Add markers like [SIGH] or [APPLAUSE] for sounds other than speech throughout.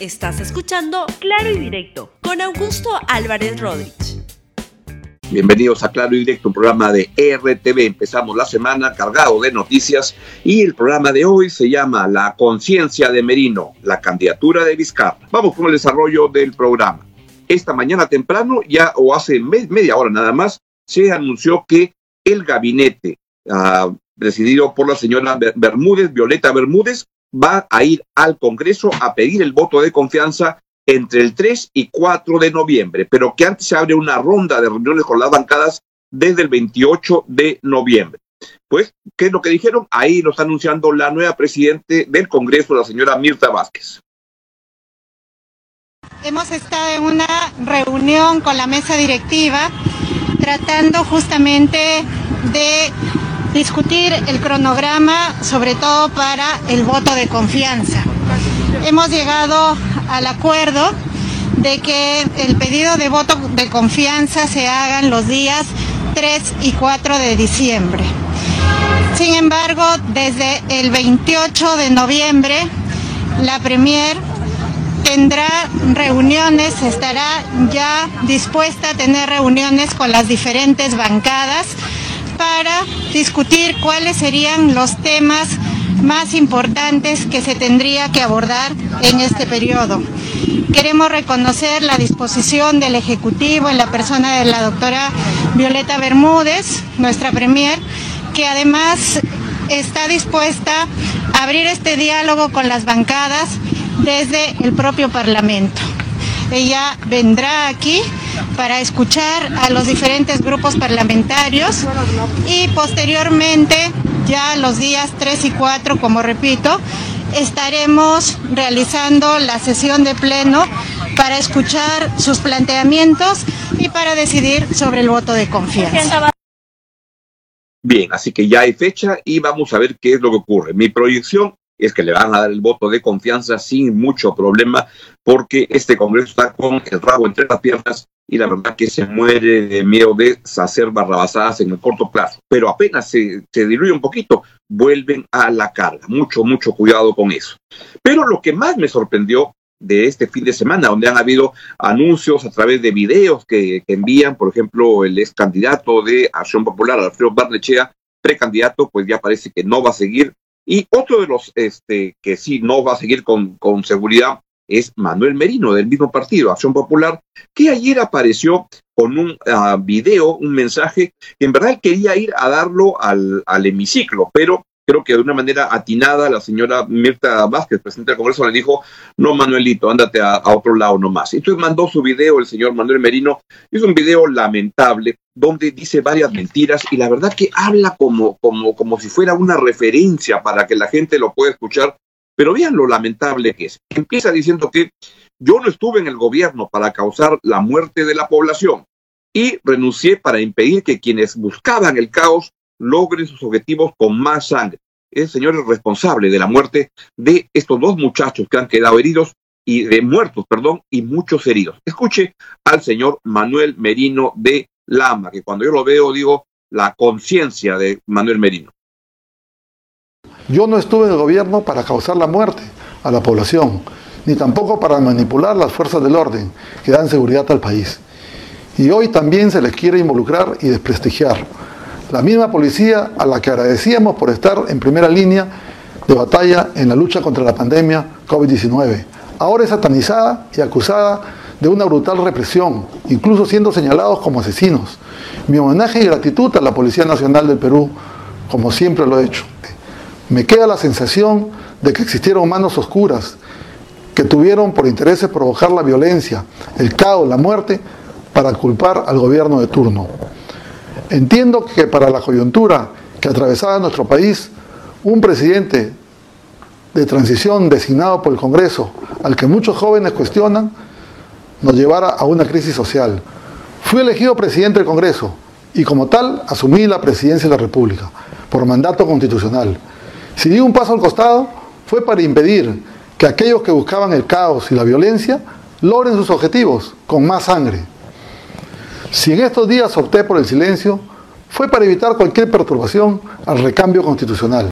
Estás escuchando Claro y Directo con Augusto Álvarez Rodríguez. Bienvenidos a Claro y Directo, un programa de RTV. Empezamos la semana cargado de noticias y el programa de hoy se llama La conciencia de Merino, la candidatura de Vizcarra. Vamos con el desarrollo del programa. Esta mañana temprano, ya o hace media hora nada más, se anunció que el gabinete uh, presidido por la señora Bermúdez, Violeta Bermúdez, va a ir al Congreso a pedir el voto de confianza entre el 3 y 4 de noviembre, pero que antes se abre una ronda de reuniones con las bancadas desde el 28 de noviembre. Pues, ¿qué es lo que dijeron? Ahí lo está anunciando la nueva presidente del Congreso, la señora Mirta Vázquez. Hemos estado en una reunión con la mesa directiva tratando justamente de discutir el cronograma, sobre todo para el voto de confianza. Hemos llegado al acuerdo de que el pedido de voto de confianza se haga en los días 3 y 4 de diciembre. Sin embargo, desde el 28 de noviembre, la Premier tendrá reuniones, estará ya dispuesta a tener reuniones con las diferentes bancadas para discutir cuáles serían los temas más importantes que se tendría que abordar en este periodo. Queremos reconocer la disposición del Ejecutivo en la persona de la doctora Violeta Bermúdez, nuestra Premier, que además está dispuesta a abrir este diálogo con las bancadas desde el propio Parlamento. Ella vendrá aquí para escuchar a los diferentes grupos parlamentarios y posteriormente, ya los días 3 y 4, como repito, estaremos realizando la sesión de pleno para escuchar sus planteamientos y para decidir sobre el voto de confianza. Bien, así que ya hay fecha y vamos a ver qué es lo que ocurre. Mi proyección es que le van a dar el voto de confianza sin mucho problema, porque este Congreso está con el rabo entre las piernas y la verdad que se muere de miedo de hacer barrabasadas en el corto plazo. Pero apenas se, se diluye un poquito, vuelven a la carga. Mucho, mucho cuidado con eso. Pero lo que más me sorprendió de este fin de semana, donde han habido anuncios a través de videos que, que envían, por ejemplo, el ex candidato de Acción Popular, Alfredo Barnechea, precandidato, pues ya parece que no va a seguir y otro de los este, que sí no va a seguir con, con seguridad es Manuel Merino, del mismo partido, Acción Popular, que ayer apareció con un uh, video, un mensaje, que en verdad quería ir a darlo al, al hemiciclo, pero creo que de una manera atinada la señora Mirta Vázquez, presidenta del Congreso, le dijo, no Manuelito, ándate a, otro lado nomás. Entonces mandó su video el señor Manuel Merino, es un video lamentable, donde dice varias mentiras y la verdad que habla como, como, como si fuera una referencia para que la gente lo pueda escuchar, pero vean lo lamentable que es. Empieza diciendo que yo no estuve en el gobierno para causar la muerte de la población y renuncié para impedir que quienes buscaban el caos logren sus objetivos con más sangre. El señor es responsable de la muerte de estos dos muchachos que han quedado heridos y de muertos, perdón, y muchos heridos. Escuche al señor Manuel Merino de Lama, que cuando yo lo veo digo la conciencia de Manuel Merino. Yo no estuve en el gobierno para causar la muerte a la población, ni tampoco para manipular las fuerzas del orden que dan seguridad al país. Y hoy también se les quiere involucrar y desprestigiar. La misma policía a la que agradecíamos por estar en primera línea de batalla en la lucha contra la pandemia COVID-19. Ahora es satanizada y acusada de una brutal represión, incluso siendo señalados como asesinos. Mi homenaje y gratitud a la Policía Nacional del Perú, como siempre lo he hecho. Me queda la sensación de que existieron manos oscuras que tuvieron por interés provocar la violencia, el caos, la muerte, para culpar al gobierno de turno. Entiendo que para la coyuntura que atravesaba nuestro país, un presidente de transición designado por el Congreso, al que muchos jóvenes cuestionan, nos llevara a una crisis social. Fui elegido presidente del Congreso y como tal asumí la presidencia de la República por mandato constitucional. Si di un paso al costado fue para impedir que aquellos que buscaban el caos y la violencia logren sus objetivos con más sangre. Si en estos días opté por el silencio, fue para evitar cualquier perturbación al recambio constitucional.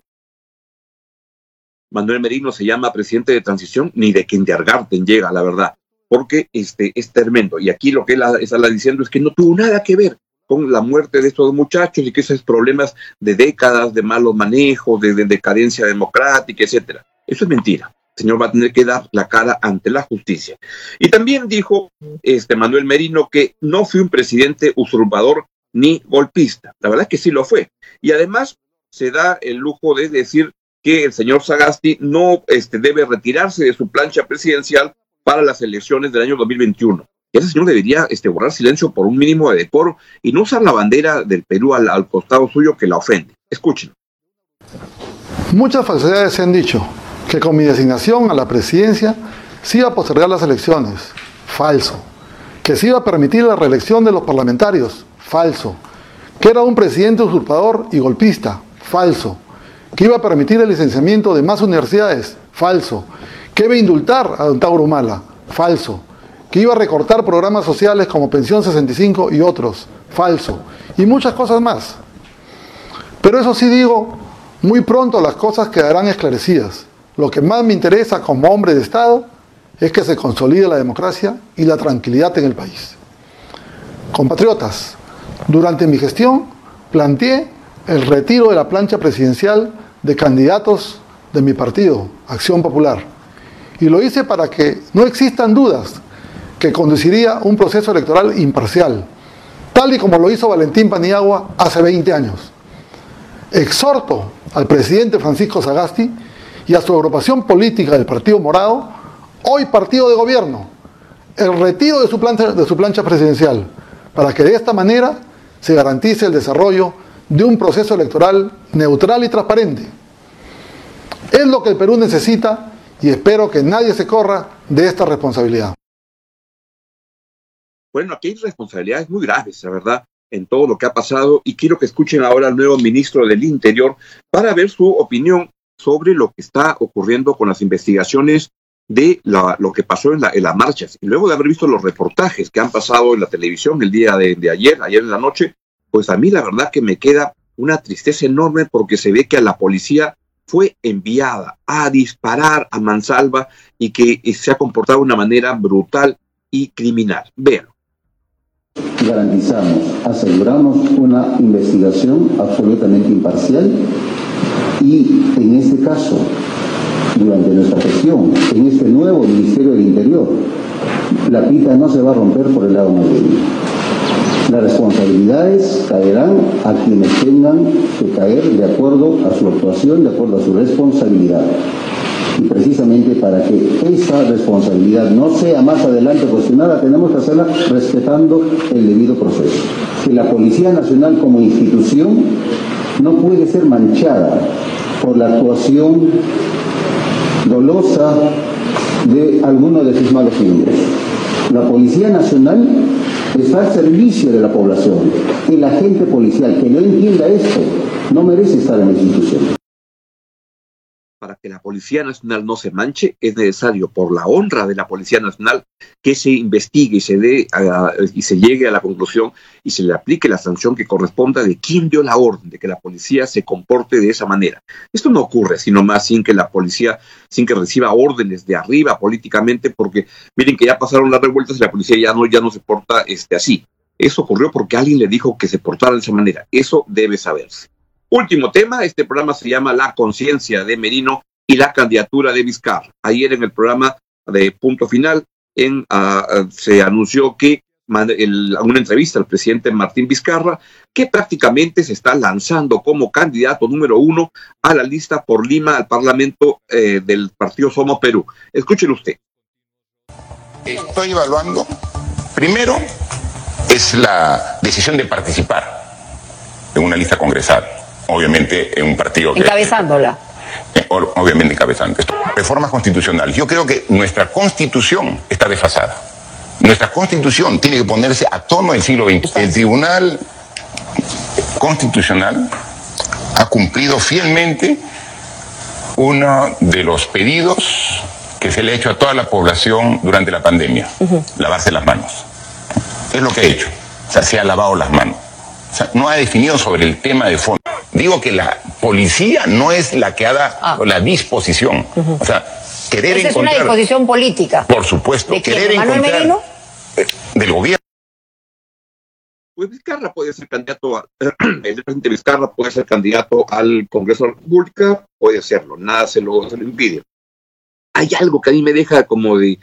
Manuel Merino se llama presidente de transición, ni de kindergarten llega, la verdad, porque este, es tremendo. Y aquí lo que él está diciendo es que no tuvo nada que ver con la muerte de estos muchachos y que esos problemas de décadas de malos manejos, de, de decadencia democrática, etcétera. Eso es mentira. Señor va a tener que dar la cara ante la justicia. Y también dijo este Manuel Merino que no fue un presidente usurpador ni golpista. La verdad es que sí lo fue. Y además se da el lujo de decir que el señor Sagasti no este, debe retirarse de su plancha presidencial para las elecciones del año 2021. Ese señor debería este, borrar silencio por un mínimo de decoro y no usar la bandera del Perú al, al costado suyo que la ofende. Escuchen. Muchas falsedades se han dicho que con mi designación a la presidencia se iba a postergar las elecciones. Falso. Que se iba a permitir la reelección de los parlamentarios. Falso. Que era un presidente usurpador y golpista. Falso. Que iba a permitir el licenciamiento de más universidades. Falso. Que iba a indultar a don Tauro Humala. Falso. Que iba a recortar programas sociales como Pensión 65 y otros. Falso. Y muchas cosas más. Pero eso sí digo, muy pronto las cosas quedarán esclarecidas. Lo que más me interesa como hombre de Estado es que se consolide la democracia y la tranquilidad en el país. Compatriotas, durante mi gestión planteé el retiro de la plancha presidencial de candidatos de mi partido, Acción Popular. Y lo hice para que no existan dudas que conduciría un proceso electoral imparcial, tal y como lo hizo Valentín Paniagua hace 20 años. Exhorto al presidente Francisco Sagasti y a su agrupación política del Partido Morado, hoy partido de gobierno, el retiro de su plancha, de su plancha presidencial, para que de esta manera se garantice el desarrollo de un proceso electoral neutral y transparente. Es lo que el Perú necesita y espero que nadie se corra de esta responsabilidad. Bueno, aquí hay responsabilidades muy graves, la verdad, en todo lo que ha pasado y quiero que escuchen ahora al nuevo ministro del Interior para ver su opinión sobre lo que está ocurriendo con las investigaciones de lo que pasó en, la, en, las marchas. Y luego de haber visto los reportajes que han pasado en la televisión el día de, ayer, ayer en la noche, pues a mí la verdad que me queda una tristeza enorme porque se ve que a la policía fue enviada a disparar a mansalva y que se ha comportado de una manera brutal y criminal. Véanlo. Garantizamos, aseguramos una investigación absolutamente imparcial y en este caso, durante nuestra gestión, en este nuevo Ministerio del Interior, la pita no se va a romper por el lado débil. Las responsabilidades caerán a quienes tengan que caer de acuerdo a su actuación, de acuerdo a su responsabilidad. Y precisamente para que esa responsabilidad no sea más adelante cuestionada, tenemos que hacerla respetando el debido proceso. Que la Policía Nacional como institución no puede ser manchada por la actuación dolosa de alguno de sus malos miembros. La Policía Nacional está al servicio de la población. El agente policial que no entienda esto no merece estar en la institución para que la Policía Nacional no se manche, es necesario, por la honra de la Policía Nacional, que se investigue y se, dé a, y se llegue a la conclusión y se le aplique la sanción que corresponda de quién dio la orden de que la policía se comporte de esa manera. Esto no ocurre sino más sin que la policía, sin que reciba órdenes de arriba políticamente, porque miren que ya pasaron las revueltas y la policía ya no, ya no se porta este, así. Eso ocurrió porque alguien le dijo que se portara de esa manera. Eso debe saberse. Último tema, este programa se llama La conciencia de Merino y la candidatura de Vizcarra. Ayer en el programa de Punto Final en, uh, se anunció que el, una entrevista al presidente Martín Vizcarra, que prácticamente se está lanzando como candidato número uno a la lista por Lima al Parlamento eh, del Partido Somos Perú. Escúchelo usted. Estoy evaluando, primero, es la decisión de participar en una lista congresal obviamente en un partido. Encabezándola. Eh, obviamente encabezando. Reformas constitucionales. Yo creo que nuestra constitución está desfasada. Nuestra constitución tiene que ponerse a tono del siglo XX. El Tribunal Constitucional ha cumplido fielmente uno de los pedidos que se le ha hecho a toda la población durante la pandemia, uh -huh. lavarse las manos. Es lo que ha hecho. O sea, se ha lavado las manos. O sea, no ha definido sobre el tema de fondo. Digo que la policía no es la que haga Ah. la disposición. O sea, querer Esa es encontrar. una disposición política. Por supuesto, ¿De quién? querer ¿De Manuel encontrar. Merino? eh, Del gobierno. Pues Vizcarra puede ser candidato, a, [CLEARS THROAT] el presidente Vizcarra puede ser candidato al Congreso de la República, puede serlo, nada se lo, se lo impide. Hay algo que a mí me deja como de,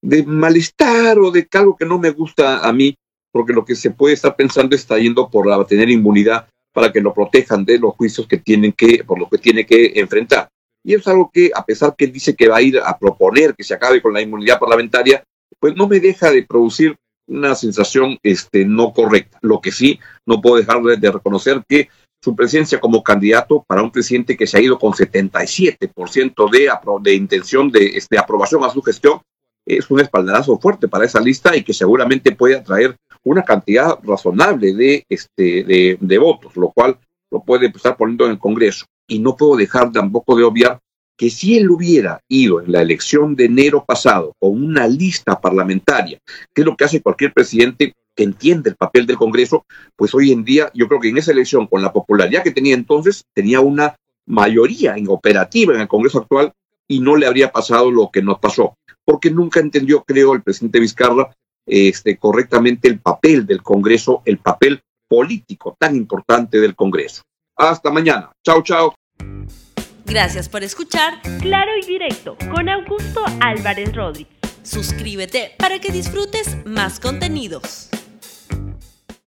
de malestar o de algo que no me gusta a mí, porque lo que se puede estar pensando está yendo por la- tener inmunidad para que lo protejan de los juicios que tienen que, por lo que tiene que enfrentar. Y es algo que, a pesar que él dice que va a ir a proponer que se acabe con la inmunidad parlamentaria, pues no me deja de producir una sensación este, no correcta. Lo que sí, no puedo dejar de, de reconocer que su presencia como candidato para un presidente que se ha ido con 77% de, de intención de este, aprobación a su gestión es un espaldarazo fuerte para esa lista y que seguramente puede atraer una cantidad razonable de, este, de, votos, lo cual lo puede estar poniendo en el Congreso. Y no puedo dejar tampoco de obviar que si él hubiera ido en la elección de enero pasado con una lista parlamentaria, que es lo que hace cualquier presidente que entiende el papel del Congreso, pues hoy en día yo creo que en esa elección, con la popularidad que tenía entonces, tenía una mayoría en operativa en el Congreso actual y no le habría pasado lo que nos pasó, porque nunca entendió, creo, el presidente Vizcarra este, correctamente el papel del Congreso, el papel político tan importante del Congreso. Hasta mañana. Chao, chao. Gracias por escuchar Claro y directo con Augusto Álvarez Rodríguez. Suscríbete para que disfrutes más contenidos.